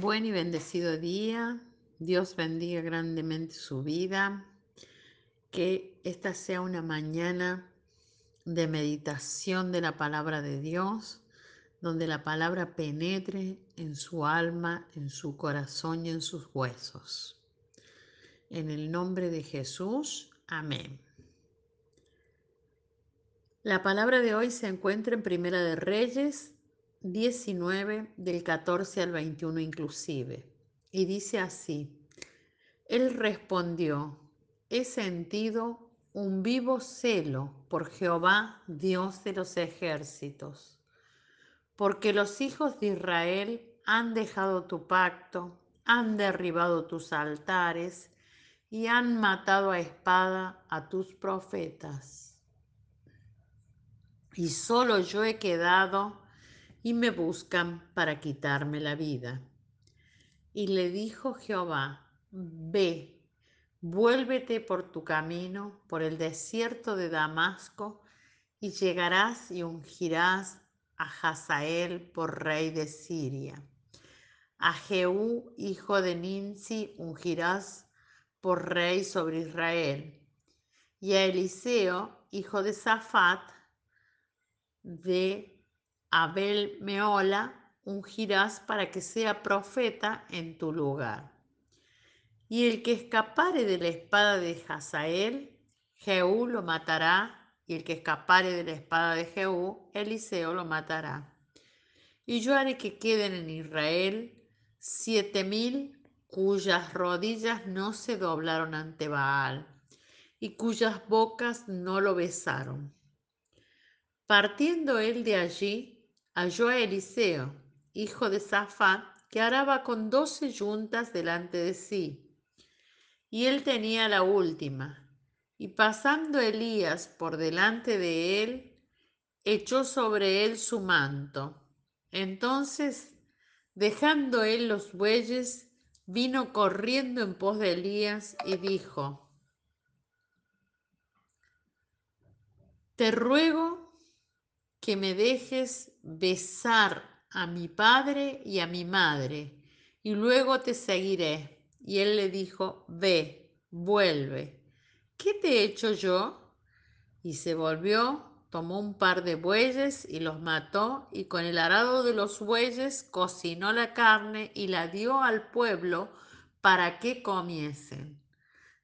Buen y bendecido día. Dios bendiga grandemente su vida. Que esta sea una mañana de meditación de la palabra de Dios, donde la palabra penetre en su alma, en su corazón y en sus huesos. En el nombre de Jesús, amén. La palabra de hoy se encuentra en Primera de Reyes 19 del 14 al 21 inclusive. Y dice así, Él respondió, he sentido un vivo celo por Jehová, Dios de los ejércitos, porque los hijos de Israel han dejado tu pacto, han derribado tus altares y han matado a espada a tus profetas. Y solo yo he quedado y me buscan para quitarme la vida. Y le dijo Jehová, ve, vuélvete por tu camino, por el desierto de Damasco, y llegarás y ungirás a Hazael por rey de Siria. A Jehú, hijo de Ninsi, ungirás por rey sobre Israel. Y a Eliseo, hijo de Safat, de Abel Meola ungirás para que sea profeta en tu lugar. Y el que escapare de la espada de Hazael, Jehú lo matará, y el que escapare de la espada de Jehú, Eliseo lo matará. Y yo haré que queden en Israel siete mil cuyas rodillas no se doblaron ante Baal, y cuyas bocas no lo besaron. Partiendo él de allí, halló a Eliseo, hijo de Safat, que araba con doce yuntas delante de sí. Y él tenía la última. Y pasando Elías por delante de él, echó sobre él su manto. Entonces, dejando él los bueyes, vino corriendo en pos de Elías y dijo, Te ruego que me dejes besar a mi padre y a mi madre, y luego te seguiré. Y él le dijo, ve, vuelve. ¿Qué te he hecho yo? Y se volvió, tomó un par de bueyes y los mató, y con el arado de los bueyes cocinó la carne y la dio al pueblo para que comiesen.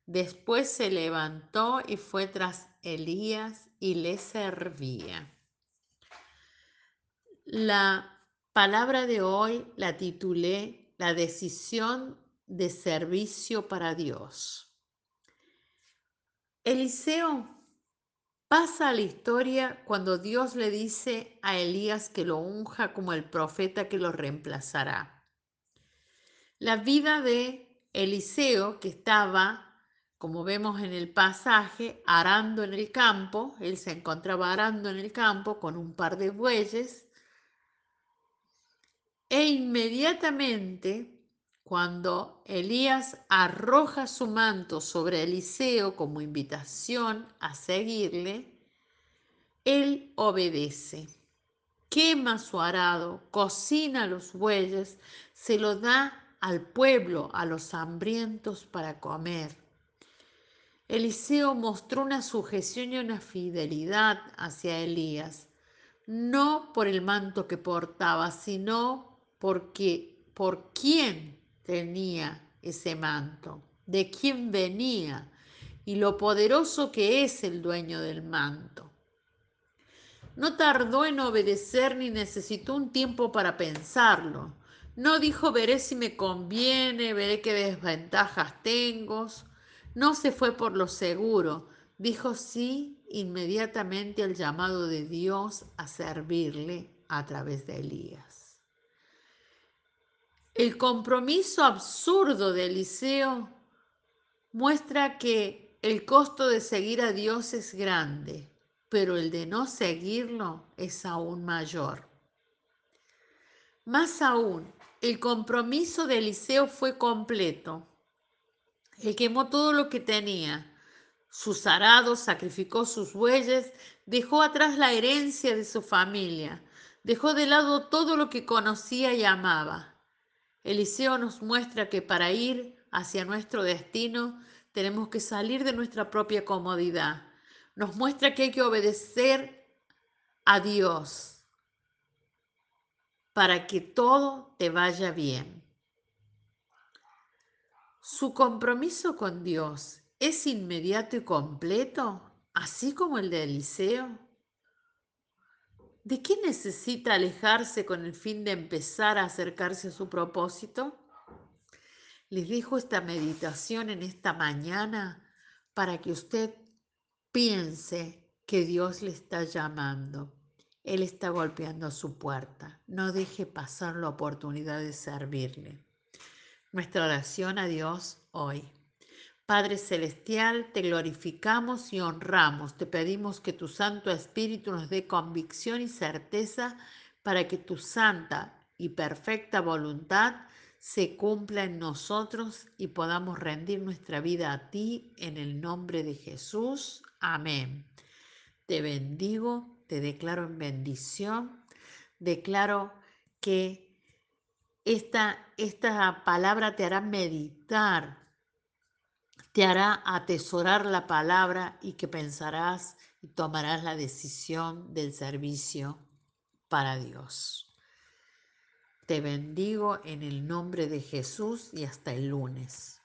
Después se levantó y fue tras Elías y le servía. La palabra de hoy la titulé La decisión de servicio para Dios. Eliseo pasa a la historia cuando Dios le dice a Elías que lo unja como el profeta que lo reemplazará. La vida de Eliseo, que estaba, como vemos en el pasaje, arando en el campo, él se encontraba arando en el campo con un par de bueyes, e inmediatamente, cuando Elías arroja su manto sobre Eliseo como invitación a seguirle, él obedece. Quema su arado, cocina los bueyes, se lo da al pueblo, a los hambrientos para comer. Eliseo mostró una sujeción y una fidelidad hacia Elías, no por el manto que portaba, sino porque por quién tenía ese manto, de quién venía y lo poderoso que es el dueño del manto. No tardó en obedecer ni necesitó un tiempo para pensarlo. No dijo veré si me conviene, veré qué desventajas tengo. No se fue por lo seguro. Dijo sí inmediatamente al llamado de Dios a servirle a través de Elías. El compromiso absurdo de Eliseo muestra que el costo de seguir a Dios es grande, pero el de no seguirlo es aún mayor. Más aún, el compromiso de Eliseo fue completo. Él quemó todo lo que tenía, sus arados, sacrificó sus bueyes, dejó atrás la herencia de su familia, dejó de lado todo lo que conocía y amaba Eliseo nos muestra que para ir hacia nuestro destino tenemos que salir de nuestra propia comodidad. Nos muestra que hay que obedecer a Dios para que todo te vaya bien. Su compromiso con Dios es inmediato y completo, así como el de Eliseo. ¿De qué necesita alejarse con el fin de empezar a acercarse a su propósito? Les dejo esta meditación en esta mañana para que usted piense que Dios le está llamando. Él está golpeando su puerta. No deje pasar la oportunidad de servirle. Nuestra oración a Dios hoy. Padre Celestial, te glorificamos y honramos. Te pedimos que tu Santo Espíritu nos dé convicción y certeza para que tu santa y perfecta voluntad se cumpla en nosotros y podamos rendir nuestra vida a ti en el nombre de Jesús. Amén. Te bendigo, te declaro en bendición, declaro que esta, esta palabra te hará meditar te hará atesorar la palabra y que pensarás y tomarás la decisión del servicio para Dios. Te bendigo en el nombre de Jesús y hasta el lunes.